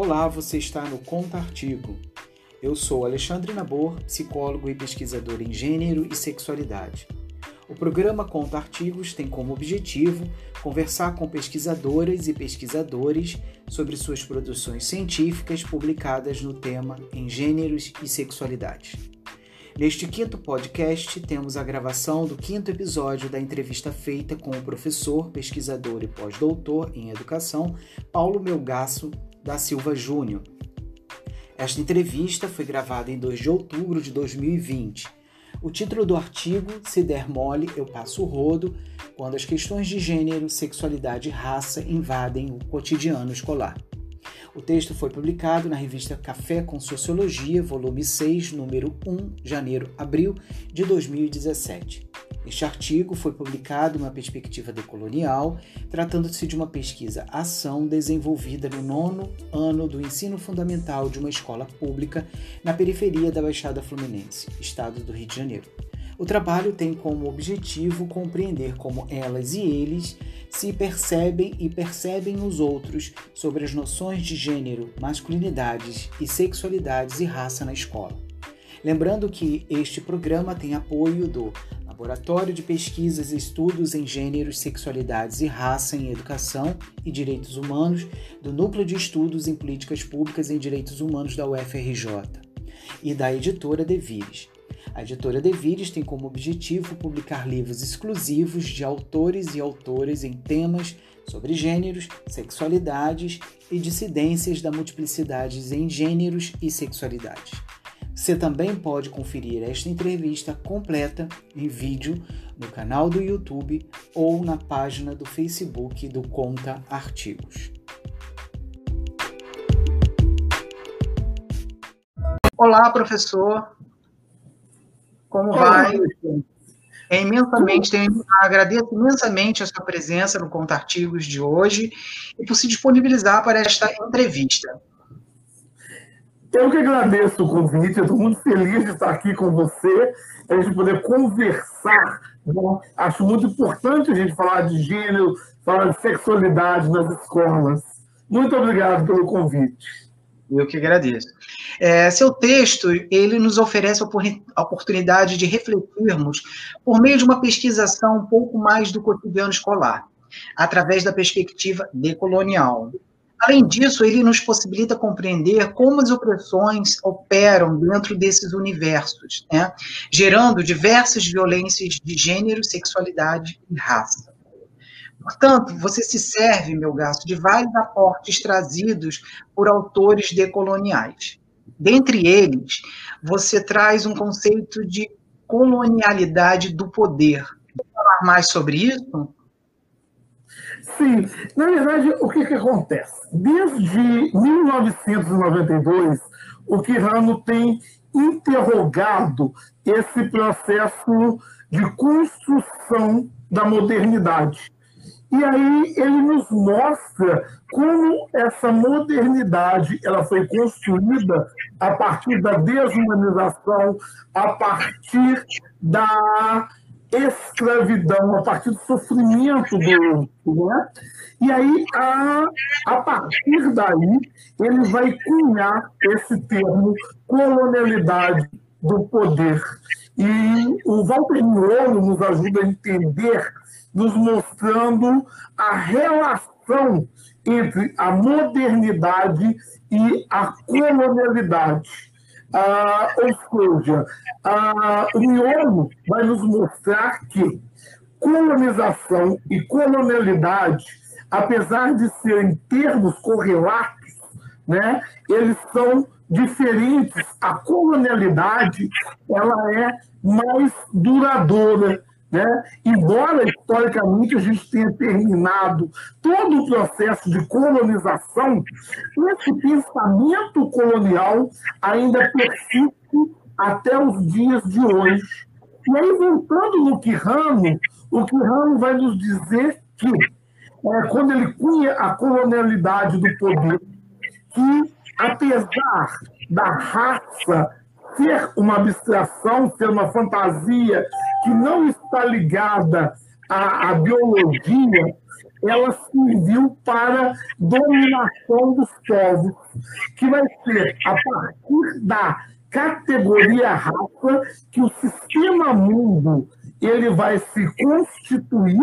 Olá, você está no Conta Artigo. Eu sou Alexandre Nabor, psicólogo e pesquisador em gênero e sexualidade. O programa Conta Artigos tem como objetivo conversar com pesquisadoras e pesquisadores sobre suas produções científicas publicadas no tema em gêneros e sexualidade. Neste quinto podcast, temos a gravação do quinto episódio da entrevista feita com o professor, pesquisador e pós-doutor em educação Paulo Melgaço da Silva Júnior. Esta entrevista foi gravada em 2 de outubro de 2020. O título do artigo, Se der mole, eu passo o rodo, quando as questões de gênero, sexualidade e raça invadem o cotidiano escolar. O texto foi publicado na revista Café com Sociologia, volume 6, número 1, janeiro-abril de 2017. Este artigo foi publicado em uma perspectiva decolonial, tratando-se de uma pesquisa-ação desenvolvida no nono ano do ensino fundamental de uma escola pública na periferia da Baixada Fluminense, estado do Rio de Janeiro. O trabalho tem como objetivo compreender como elas e eles se percebem e percebem nos outros sobre as noções de gênero, masculinidades e sexualidades e raça na escola. Lembrando que este programa tem apoio do Laboratório de Pesquisas e Estudos em Gêneros, Sexualidades e Raça em Educação e Direitos Humanos do Núcleo de Estudos em Políticas Públicas em Direitos Humanos da UFRJ e da editora Devires. A editora Devires tem como objetivo publicar livros exclusivos de autores e autoras em temas sobre gêneros, sexualidades e dissidências da multiplicidade em gêneros e sexualidades. Você também pode conferir esta entrevista completa em vídeo no canal do YouTube ou na página do Facebook do Conta Artigos. Olá, professor. Como vai? É imensamente, tenho, agradeço imensamente a sua presença no Conta Artigos de hoje e por se disponibilizar para esta entrevista. Eu que agradeço o convite, eu estou muito feliz de estar aqui com você, a gente poder conversar. Né? Acho muito importante a gente falar de gênero, falar de sexualidade nas escolas. Muito obrigado pelo convite. Eu que agradeço. É, seu texto, ele nos oferece a oportunidade de refletirmos por meio de uma pesquisação um pouco mais do cotidiano escolar, através da perspectiva decolonial. Além disso, ele nos possibilita compreender como as opressões operam dentro desses universos, né? gerando diversas violências de gênero, sexualidade e raça. Portanto, você se serve, meu gasto, de vários aportes trazidos por autores decoloniais. Dentre eles, você traz um conceito de colonialidade do poder. Vou falar mais sobre isso? Sim, na verdade, o que, que acontece? Desde 1992, o Quirano tem interrogado esse processo de construção da modernidade. E aí ele nos mostra como essa modernidade ela foi construída a partir da desumanização, a partir da escravidão, a partir do sofrimento do. Né? E aí, a, a partir daí, ele vai cunhar esse termo colonialidade do poder. E o Walter Miolo nos ajuda a entender, nos mostrando a relação entre a modernidade e a colonialidade. Ah, ou seja, ah, o miolo vai nos mostrar que colonização e colonialidade, apesar de serem termos correlatos, né, eles são diferentes. A colonialidade ela é mais duradoura, né? Embora historicamente a gente tenha terminado todo o processo de colonização, esse pensamento colonial ainda persiste até os dias de hoje. E aí, voltando no Quirrano, o Quirrano vai nos dizer que, é, quando ele cunha a colonialidade do poder, que apesar da raça ser uma abstração, ser uma fantasia que não está ligada à, à biologia, ela serviu para dominação dos povos, que vai ser a partir da categoria raça que o sistema mundo ele vai se constituir,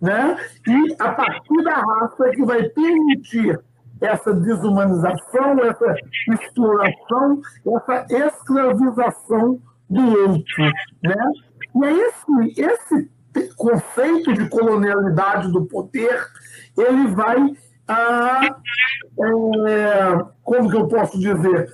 né? E a partir da raça que vai permitir essa desumanização, essa exploração, essa escravização do outro, né? E é esse, esse conceito de colonialidade do poder, ele vai a, é, como que eu posso dizer,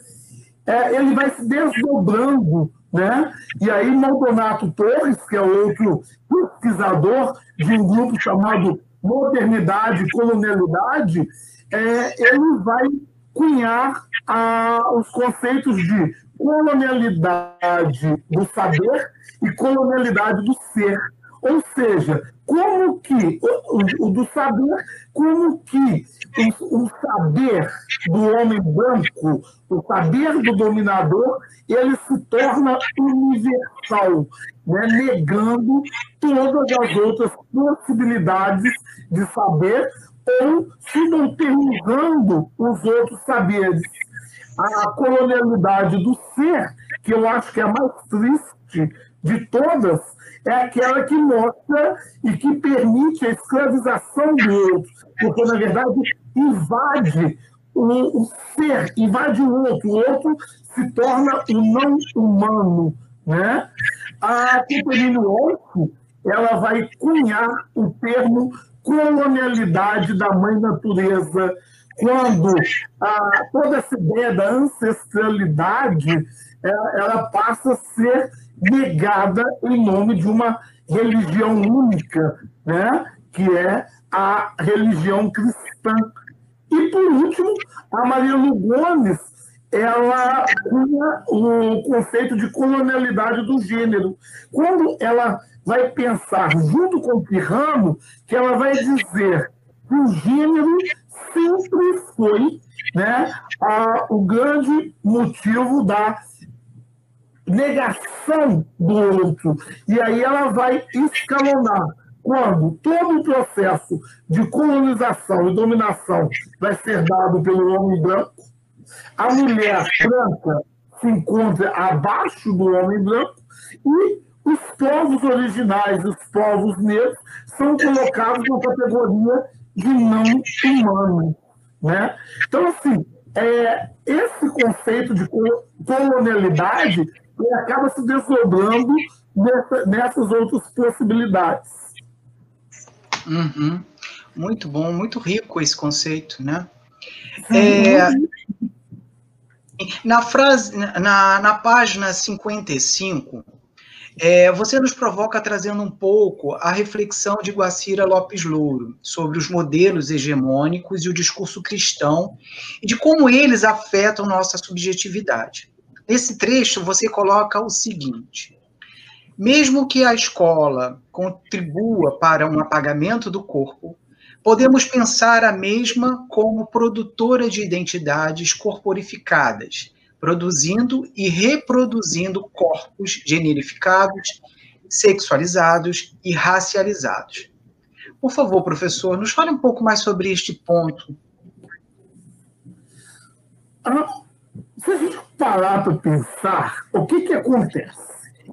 é, ele vai se desdobrando, né? E aí Maldonato Torres, que é outro pesquisador de um grupo chamado Modernidade e Colonialidade, é, ele vai cunhar a, os conceitos de colonialidade do saber e colonialidade do ser. Ou seja, como que o, o, do saber, como que o, o, saber do homem branco, o saber do dominador, ele se torna universal, né? negando todas as outras possibilidades de saber ou subalternizando os outros saberes. A colonialidade do ser, que eu acho que é a mais triste de todas, é aquela que mostra e que permite a escravização do outro, porque, na verdade, invade o, o ser, invade o outro, o outro se torna o não humano. Né? A Catherine Wolff ela vai cunhar o termo colonialidade da mãe natureza, quando a, toda essa ideia da ancestralidade ela, ela passa a ser negada em nome de uma religião única, né? que é a religião cristã. E, por último, a Maria Lugones, ela tinha o conceito de colonialidade do gênero. Quando ela vai pensar, junto com o Pirrano, que ela vai dizer que o gênero sempre foi né, a, o grande motivo da negação do outro. E aí ela vai escalonar. Quando todo o processo de colonização e dominação vai ser dado pelo homem branco, a mulher branca se encontra abaixo do homem branco e os povos originais, os povos negros, são colocados na categoria de não humanos. Né? Então, assim, é, esse conceito de colonialidade ele acaba se desdobrando nessa, nessas outras possibilidades. Uhum. Muito bom, muito rico esse conceito, né? É, na frase, na, na página 55, é, você nos provoca trazendo um pouco a reflexão de Guacira Lopes Louro sobre os modelos hegemônicos e o discurso cristão e de como eles afetam nossa subjetividade. Nesse trecho, você coloca o seguinte: mesmo que a escola contribua para um apagamento do corpo, podemos pensar a mesma como produtora de identidades corporificadas, produzindo e reproduzindo corpos generificados, sexualizados e racializados. Por favor, professor, nos fale um pouco mais sobre este ponto. Ah, se a gente parar para pensar, o que, que acontece?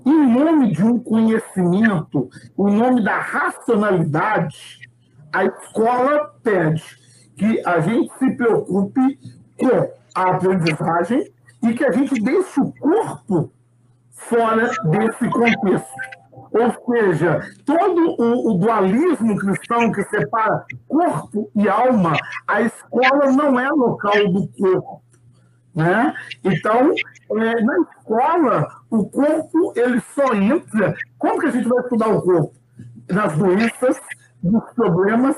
Em nome de um conhecimento, em nome da racionalidade, a escola pede que a gente se preocupe com a aprendizagem e que a gente deixe o corpo fora desse contexto. Ou seja, todo o, o, dualismo cristão que separa corpo e alma, a escola não é local do corpo. Né? Então, é, na escola, o corpo ele só entra. Como que a gente vai estudar o corpo? Nas doenças, nos problemas.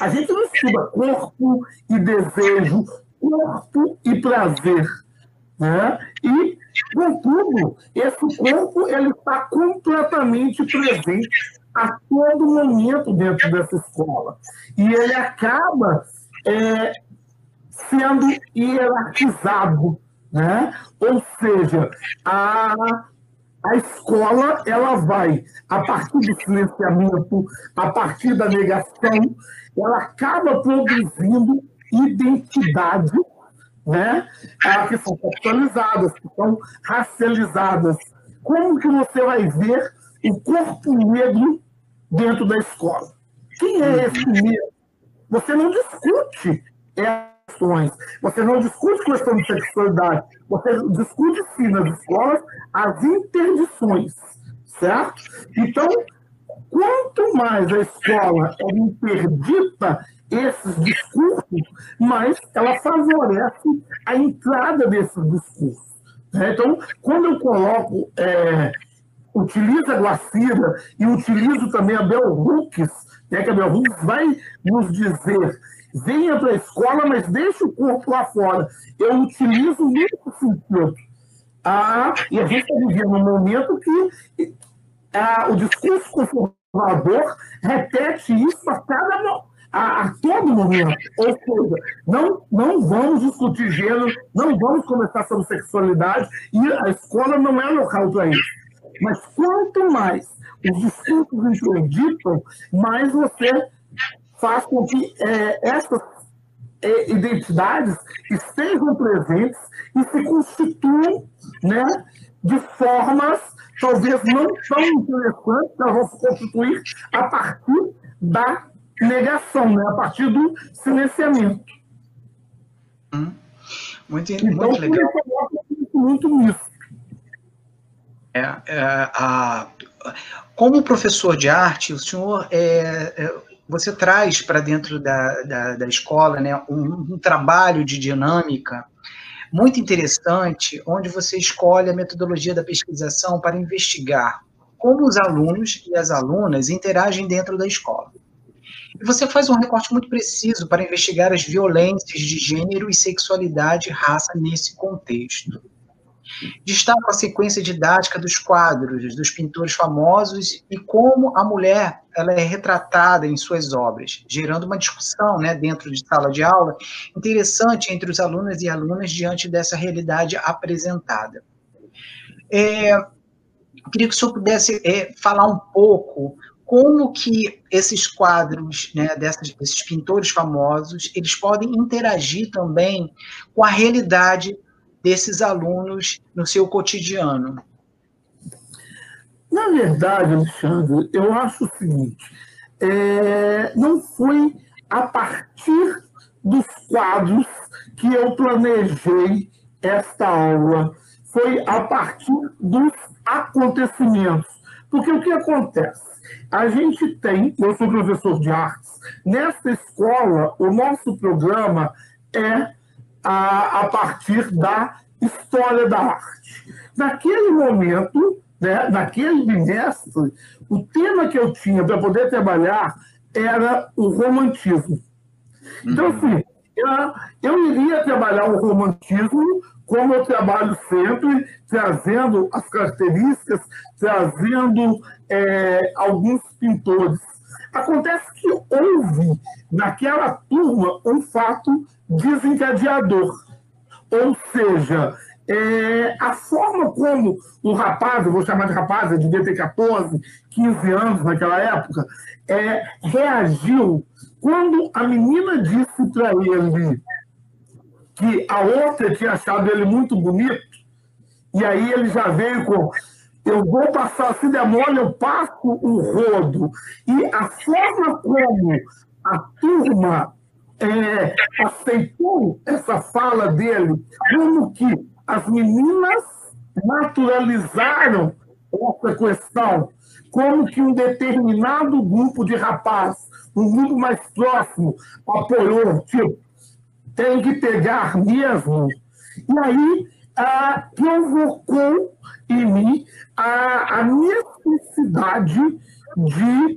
A gente não estuda corpo e desejo, corpo e prazer. Né? E, contudo, esse corpo ele está completamente presente a todo momento dentro dessa escola. E ele acaba é, sendo hierarquizado. Né? Ou seja, a, a escola ela vai, a partir do silenciamento, a partir da negação, ela acaba produzindo identidades né, que são sexualizadas, que são racializadas. Como que você vai ver o corpo negro dentro da escola? Quem é esse negro? Você não discute questões, você não discute questão de sexualidade, você discute sim nas escolas as interdições, certo? Então, quanto mais a escola é interdita esses discursos, mais ela favorece a entrada desses discursos. Né? Então, quando eu coloco, é, utilizo a Guacira e utilizo também a Bel Hooks, né, que a Bel Hooks vai nos dizer venha para a escola, mas deixe o corpo lá fora. Eu utilizo nesse sentido. Ah, e a gente está vivendo um momento que ah, o discurso conservador repete isso a cada a, a, todo momento. Ou seja, não, não vamos discutir gênero, não vamos conversar sobre sexualidade, e a escola não é local para isso. Mas quanto mais os discursos introduziam, mais você faz com que é, essas é, identidades estejam presentes e se constituam né, de formas talvez não tão interessantes, elas vão se constituir a partir da negação, né, a partir do silenciamento. Hum. Muito, então, muito legal. Muito nisso. É, é, a, como professor de arte, o senhor é, é você traz para dentro da, da, da, escola né, um, um trabalho de dinâmica muito interessante, onde você escolhe a metodologia da pesquisação para investigar como os alunos e as alunas interagem dentro da escola. E você faz um recorte muito preciso para investigar as violências de gênero e sexualidade e raça nesse contexto. Destaco a sequência didática dos quadros dos pintores famosos e como a mulher ela é retratada em suas obras, gerando uma discussão né, dentro de sala de aula interessante entre os alunos e alunas diante dessa realidade apresentada. É, queria que o senhor pudesse é, falar um pouco como que esses quadros, né, dessas, desses pintores famosos, eles podem interagir também com a realidade desses alunos no seu cotidiano? Na verdade, Alexandre, eu acho o seguinte: é, não foi a partir dos quadros que eu planejei esta aula, foi a partir dos acontecimentos. Porque o que acontece? A gente tem, eu sou professor de artes, nesta escola, o nosso programa é a, a partir da história da arte. Naquele momento, né, naquele bimestre, o tema que eu tinha para poder trabalhar era o romantismo. Então, uhum. assim, eu, eu iria trabalhar o romantismo como eu trabalho sempre, trazendo as características, trazendo é, alguns pintores. Acontece que houve, naquela turma, um fato desencadeador. Ou seja, é, a forma como o rapaz, eu vou chamar de rapaz, ele devia ter 14, 15 anos naquela época, é, reagiu quando a menina disse para ele que a outra tinha achado ele muito bonito, e aí ele já veio com eu vou passar, se demora, eu passo o rodo. E a forma como a turma é, aceitou essa fala dele, como que as meninas naturalizaram essa questão, como que um determinado grupo de rapaz, um grupo mais próximo, apoiou, tipo, tem que pegar mesmo. E aí ah, provocou em mim a, a necessidade de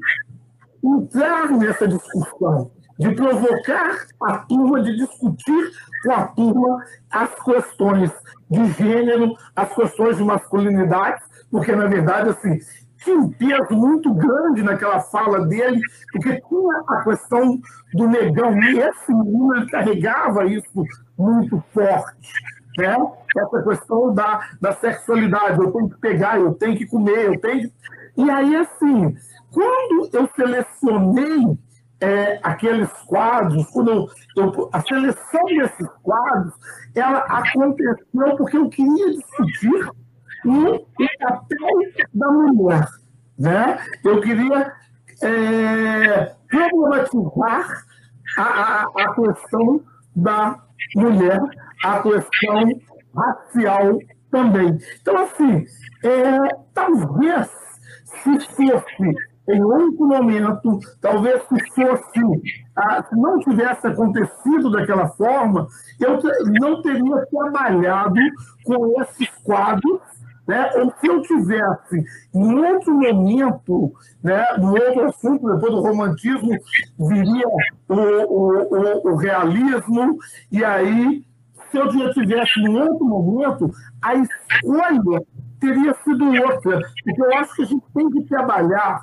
entrar nessa discussão de provocar a turma, de discutir com a turma as questões de gênero, as questões de masculinidade, porque, na verdade, assim, tinha um peso muito grande naquela fala dele, porque tinha a questão do negão, e esse menino ele carregava isso muito forte. né? essa questão da, da sexualidade, eu tenho que pegar, eu tenho que comer, eu tenho. E aí, assim, quando eu selecionei é, aqueles quadros, quando eu, eu, a seleção desses quadros, ela aconteceu porque eu queria discutir o, papel da mulher. Né? Eu queria é, problematizar a, a, a questão da mulher, a questão racial também. Então, assim, é, talvez se fosse em outro momento, talvez se fosse, ah, se não tivesse acontecido daquela forma, eu não teria trabalhado com esses quadros, né? ou se eu tivesse, em outro momento, né, no outro assunto, depois do romantismo, viria o, o, o, o realismo, e aí, se eu já tivesse, em outro momento, a escolha teria sido outra, porque eu acho que a gente tem que trabalhar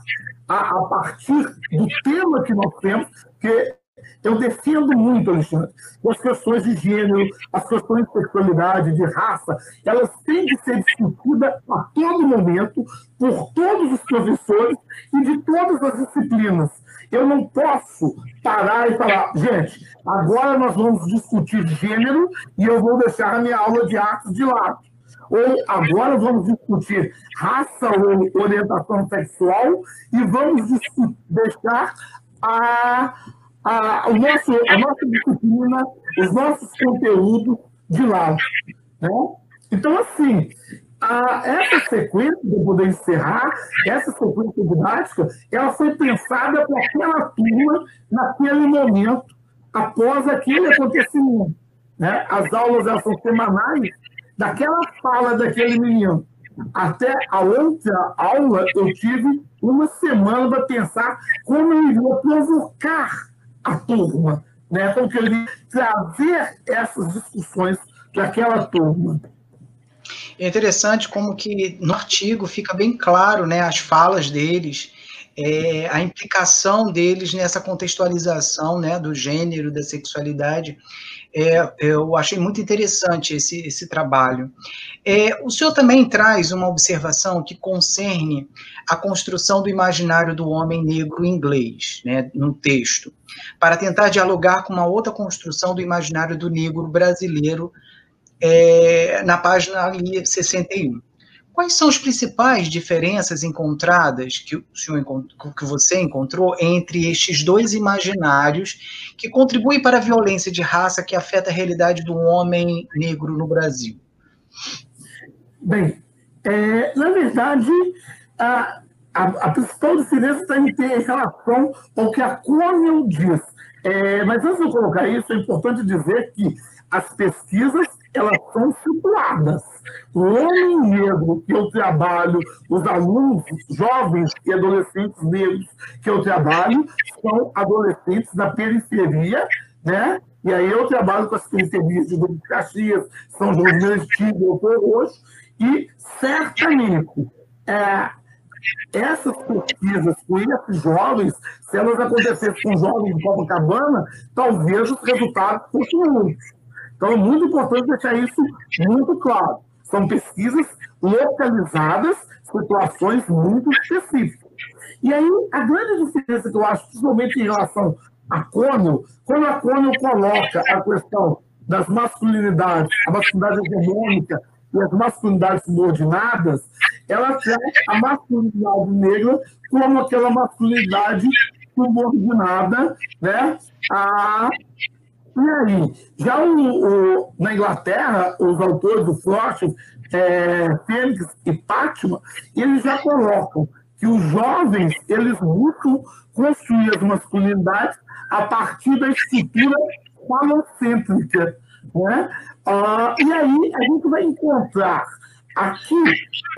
a, a partir do tema que nós temos, que eu defendo muito, Alexandre, as questões de gênero, as questões de sexualidade, de raça, elas têm que ser discutidas a todo momento, por todos os professores e de todas as disciplinas. Eu não posso parar e falar, gente, agora nós vamos discutir gênero e eu vou deixar a minha aula de artes de lado ou agora vamos discutir raça ou orientação sexual e vamos deixar a, a, o nosso, a nossa disciplina, os nossos conteúdos de lado. Né? Então, assim, a, essa sequência, para poder encerrar, essa sequência didática, ela foi pensada para aquela turma naquele momento, após aquele acontecimento. Né? As aulas elas são semanais, daquela fala daquele menino até a outra aula, eu tive uma semana para pensar como eu iria provocar a turma, né? como que iria trazer essas discussões para aquela turma. É interessante como que no artigo fica bem claro né, as falas deles, é, a implicação deles nessa contextualização né, do gênero, da sexualidade. É, eu achei muito interessante esse, esse trabalho. É, o senhor também traz uma observação que concerne a construção do imaginário do homem negro inglês, né, no texto, para tentar dialogar com uma outra construção do imaginário do negro brasileiro é, na página ali 61. Quais são as principais diferenças encontradas que o senhor que você encontrou entre estes dois imaginários que contribuem para a violência de raça que afeta a realidade do homem negro no Brasil? Bem, é, na verdade, a, a, a principal diferença em ter relação ao que a Cornell diz. É, mas antes de eu colocar isso, é importante dizer que as pesquisas elas são situadas. O homem negro que eu trabalho, os alunos jovens e adolescentes negros que eu trabalho, são adolescentes da periferia, né? E aí eu trabalho com as periferias de Duque Caxias, São João Meriti, Doutor Roxo, e certamente é, essas pesquisas com esses jovens, se elas acontecessem com jovens de Copacabana, talvez os resultados fossem outros. Então, é muito importante deixar isso muito claro. São pesquisas localizadas, situações muito específicas. E aí, a grande diferença que eu acho, principalmente em relação a Cônio, quando a Cônio coloca a questão das masculinidades, a masculinidade hegemônica e as masculinidades subordinadas, ela traz a masculinidade negra como aquela masculinidade subordinada né, a e aí, já o, o, na Inglaterra, os autores do Frost, é, Fênix e Pátima, eles já colocam que os jovens eles buscam construir as masculinidades a partir da estrutura falocêntrica. Né? Ah, e aí a gente vai encontrar aqui,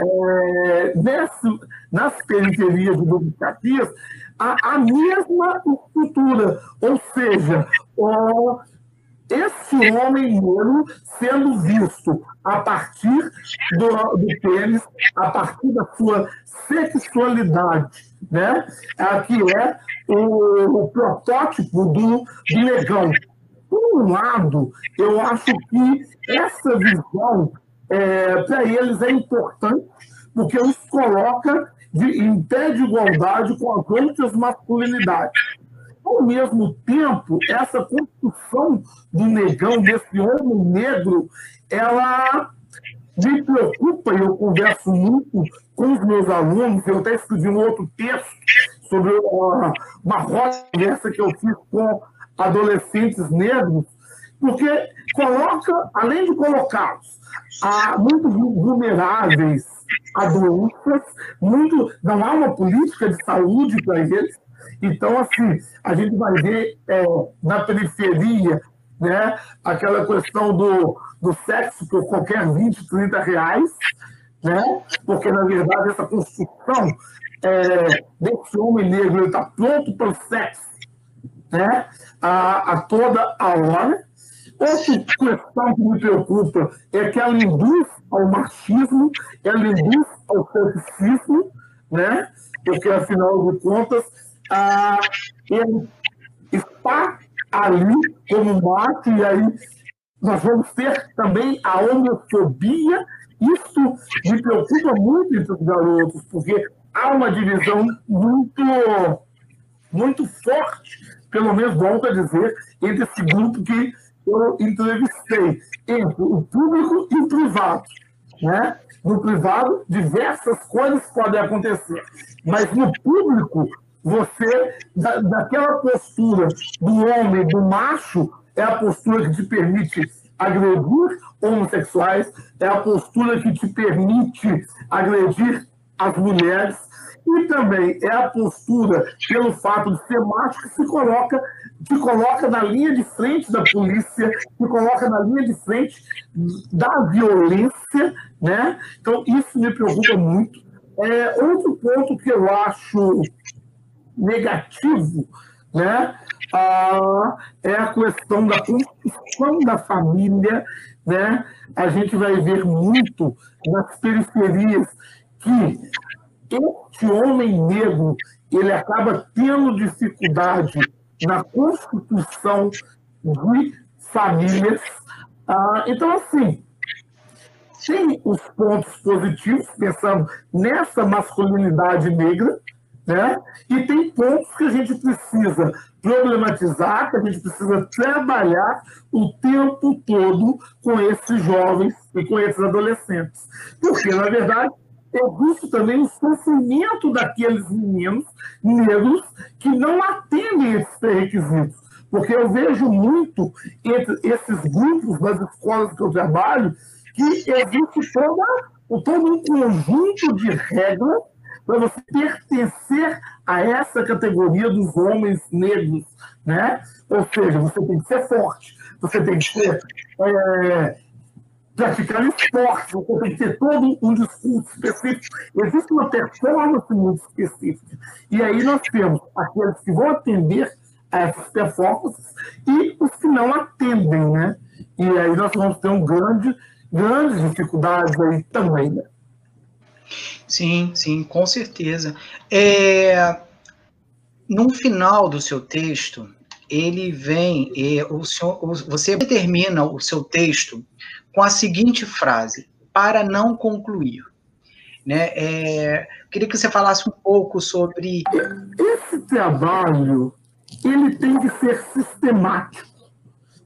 é, nesse, nas periferias do Duque Caxias, a, a mesma estrutura, ou seja, o, esse homem negro sendo visto a partir do, do pênis, a partir da sua sexualidade, né? que é o, o protótipo do, do negão. por um lado, eu acho que essa visão, é, para eles, é importante, porque os coloca de, em pé de igualdade com as outras masculinidades. Ao mesmo tempo, essa construção do negão, desse homem negro, ela me preocupa, e eu converso muito com os meus alunos, eu até escrevi um outro texto sobre uma, uma roda dessa que eu fiz com adolescentes negros, porque coloca, além de colocá-los muito vulneráveis a doenças, muito, não há uma política de saúde para eles. Então, assim, a gente vai ver é, na periferia né, aquela questão do, do sexo por qualquer 20, 30 reais, né, porque, na verdade, essa construção é, desse homem negro está pronto para o sexo né, a, a toda a hora. Outra questão que me preocupa é que ela induz ao machismo, ela induz ao sexismo, né? porque, afinal de contas, ah, ele está ali como macho, e aí nós vamos ter também a homofobia. Isso me preocupa muito entre os garotos, porque há uma divisão muito, muito forte, pelo menos volto a dizer, entre esse grupo que eu entrevistei, entre o público e o privado. Né? No privado, diversas coisas podem acontecer, mas no público, você, da, daquela postura do homem, do macho, é a postura que te permite agredir homossexuais, é a postura que te permite agredir as mulheres, e também é a postura, pelo fato de ser macho, que se coloca, que coloca na linha de frente da polícia, que coloca na linha de frente da violência, né? Então, isso me preocupa muito. É, outro ponto que eu acho negativo, né? Ah, é a questão da construção da família, né? A gente vai ver muito nas periferias que este homem negro ele acaba tendo dificuldade na constituição de famílias. Ah, então, assim, tem os pontos positivos, pensando nessa masculinidade negra, né? e tem pontos que a gente precisa problematizar, que a gente precisa trabalhar o tempo todo com esses jovens e com esses adolescentes. Porque, na verdade, existe também o sofrimento daqueles meninos negros que não atendem esses requisitos. Porque eu vejo muito entre esses grupos das escolas que eu trabalho que existe toda, todo um conjunto de regras para você pertencer a essa categoria dos homens negros, né? Ou seja, você tem que ser forte, você tem que ser é, praticar esporte, você tem que ter todo um discurso específico. Existe uma performance muito específica. E aí nós temos aqueles que vão atender a essas performances e os que não atendem, né? E aí nós vamos ter um grande, grandes dificuldades aí também, né? Sim, sim, com certeza. É, no final do seu texto, ele vem, é, o senhor, você termina o seu texto com a seguinte frase: para não concluir. Né? É, queria que você falasse um pouco sobre. Esse trabalho ele tem que ser sistemático.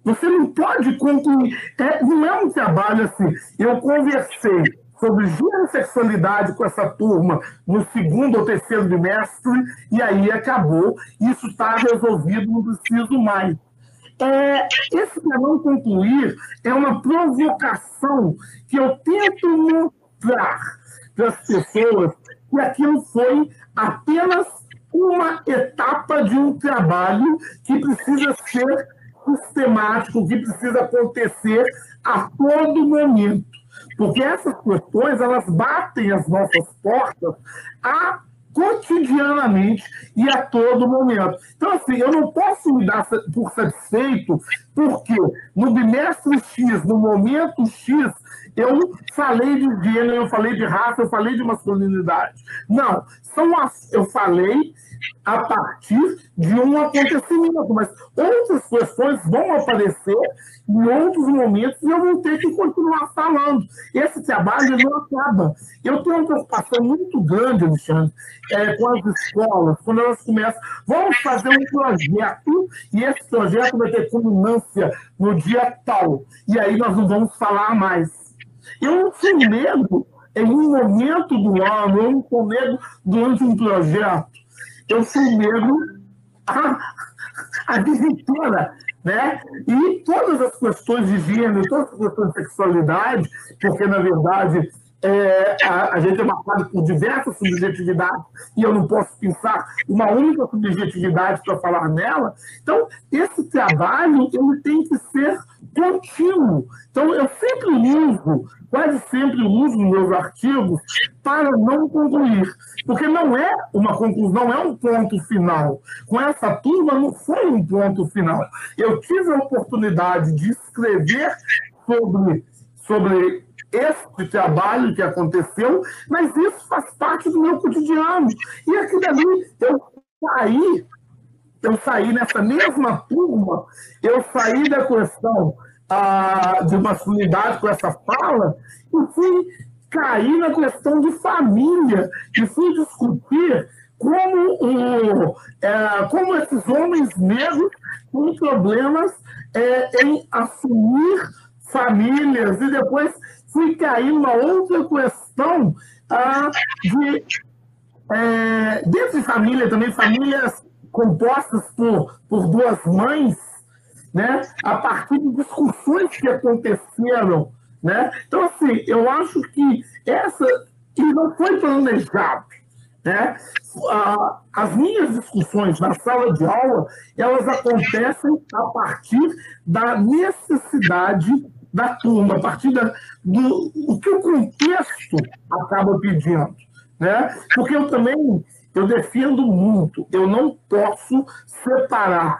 Você não pode concluir. É, não é um trabalho assim. Eu conversei sobre sexualidade com essa turma no segundo ou terceiro bimestre, e aí acabou. Isso está resolvido, não preciso mais. É, esse não concluir é uma provocação que eu tento mostrar para as pessoas que aquilo foi apenas uma etapa de um trabalho que precisa ser sistemático, que precisa acontecer a todo momento. Porque essas questões, elas batem as nossas portas a cotidianamente e a todo momento. Então, assim, eu não posso me dar por satisfeito porque no bimestre X, no momento X, eu falei de gênero, eu falei de raça, eu falei de masculinidade. Não, são as, eu falei a partir de um acontecimento, mas outras questões vão aparecer em outros momentos e eu vou ter que continuar falando. Esse trabalho não acaba. Eu tenho uma preocupação muito grande, Alexandre, é, com as escolas, quando elas começam, vamos fazer um projeto e esse projeto vai ter culminância no dia tal, e aí nós não vamos falar mais. Eu não tenho medo em um momento do ano, eu não tenho medo durante um projeto eu sou negro a, a. Né? E todas as questões de gênero, todas as questões de sexualidade, porque, na verdade, é, a, a, gente é marcado por diversas subjetividades e eu não posso pensar uma única subjetividade para falar nela. Então, esse trabalho ele tem que ser contínuo. Então, eu sempre uso, quase sempre uso meus artigos para não concluir, porque não é uma conclusão, é um ponto final. Com essa turma não foi um ponto final. Eu tive a oportunidade de escrever sobre, sobre esse trabalho que aconteceu, mas isso faz parte do meu cotidiano. E aquilo ali, eu saí, eu saí nessa mesma turma, eu saí da questão ah, de masculinidade com essa fala e fui cair na questão de família e fui discutir como, o, é, como esses homens negros têm problemas é, em assumir famílias. E depois fui cair numa outra questão ah, de, é, dentro de família também, famílias compostas por, por duas mães, né, a partir de discussões que aconteceram. Né? Então, assim, eu acho que essa. E não foi planejado. Né? As minhas discussões na sala de aula, elas acontecem a partir da necessidade da turma, a partir da, do o que o contexto acaba pedindo. Né? Porque eu também eu defendo muito, eu não posso separar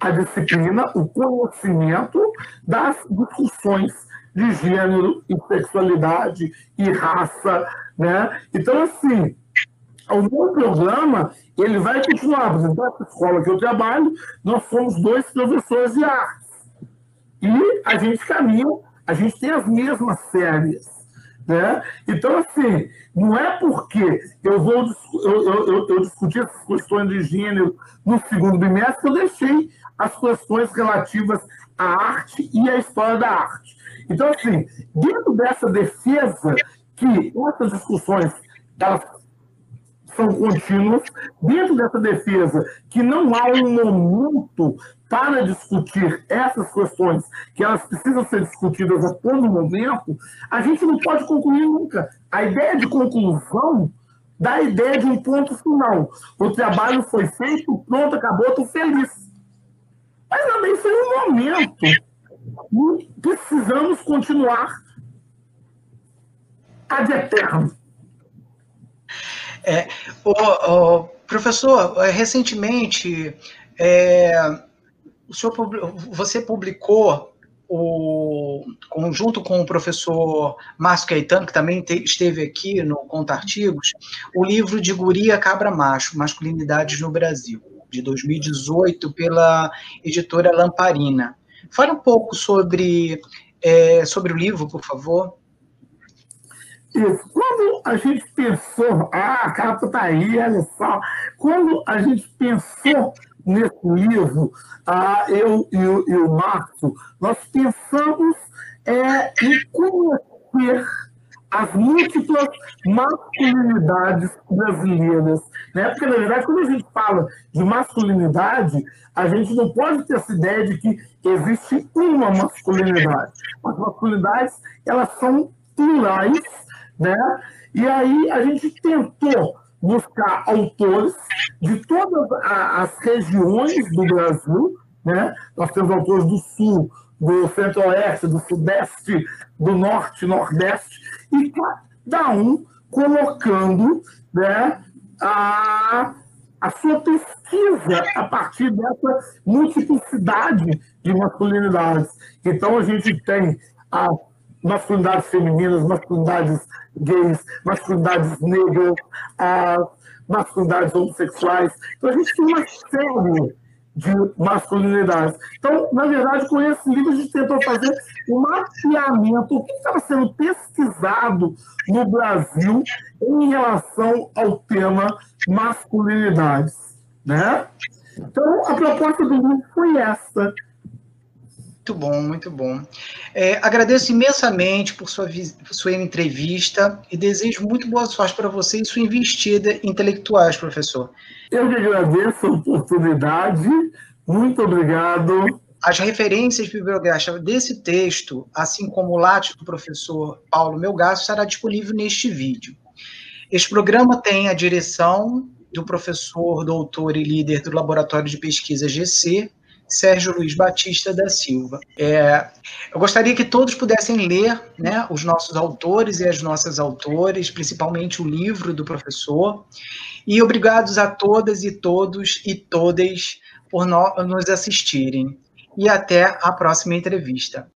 a disciplina, o conhecimento das discussões de gênero e sexualidade e raça, né? Então, assim, o meu programa, ele vai continuar, por exemplo, essa escola que eu trabalho, nós somos dois professores de arte. E a gente caminha, a gente tem as mesmas séries. Né? Então, assim, não é porque eu vou eu, eu, eu discutir essas questões de gênero no segundo bimestre eu deixei as questões relativas à arte e à história da arte. Então, assim, dentro dessa defesa, que essas discussões elas são contínuas, dentro dessa defesa, que não há um momento para discutir essas questões, que elas precisam ser discutidas a todo momento, a gente não pode concluir nunca. A ideia de conclusão dá a ideia de um ponto final. O trabalho foi feito, pronto, acabou, estou feliz. Mas também foi um momento precisamos continuar ad eterno. É, o, o, professor, recentemente é, o senhor, você publicou o, junto com o professor Márcio Caetano, que também te, esteve aqui no Conta Artigos, o livro de Guria Cabra Macho, Masculinidades no Brasil, de 2018, pela editora Lamparina. Fale um pouco sobre, é, sobre o livro, por favor. Isso. Quando a gente pensou, ah, a capa está aí, olha só. Quando a gente pensou nesse livro, ah, eu e o, Marco, nós pensamos é, em conhecer as múltiplas masculinidades brasileiras. Né? Porque, na verdade, quando a gente fala de masculinidade, a gente não pode ter essa ideia de que existe uma masculinidade. As masculinidades, elas são plurais, né? E aí a gente tentou buscar autores de todas as regiões do Brasil, né? Nós temos autores do Sul, do Centro-Oeste, do Sudeste, do Norte, Nordeste, e cada um colocando né, a, a sua pesquisa a partir dessa multiplicidade de masculinidades. Então, a gente tem as masculinidades femininas, masculinidades gays, masculinidades negras, as masculinidades homossexuais. Então, a gente tem uma série de masculinidades. Então, na verdade, com esse livro, a gente tentou fazer um mapeamento, o que estava sendo pesquisado no Brasil em relação ao tema masculinidades. Né? Então, a proposta do livro foi essa. Muito bom, muito bom. É, agradeço imensamente por sua, sua entrevista e desejo muito boa sorte para você e sua investida intelectuais, professor. Eu que agradeço a oportunidade. Muito obrigado. As referências bibliográficas desse texto, assim como o látice do professor Paulo Melgaço, estará disponível neste vídeo. Este programa tem a direção do professor, doutor e líder do Laboratório de Pesquisa GC, Sérgio Luiz Batista da Silva. É, eu gostaria que todos pudessem ler né, os nossos autores e as nossas autores, principalmente o livro do professor. E obrigados a todas e todos e todas por no, nos assistirem. E até a próxima entrevista.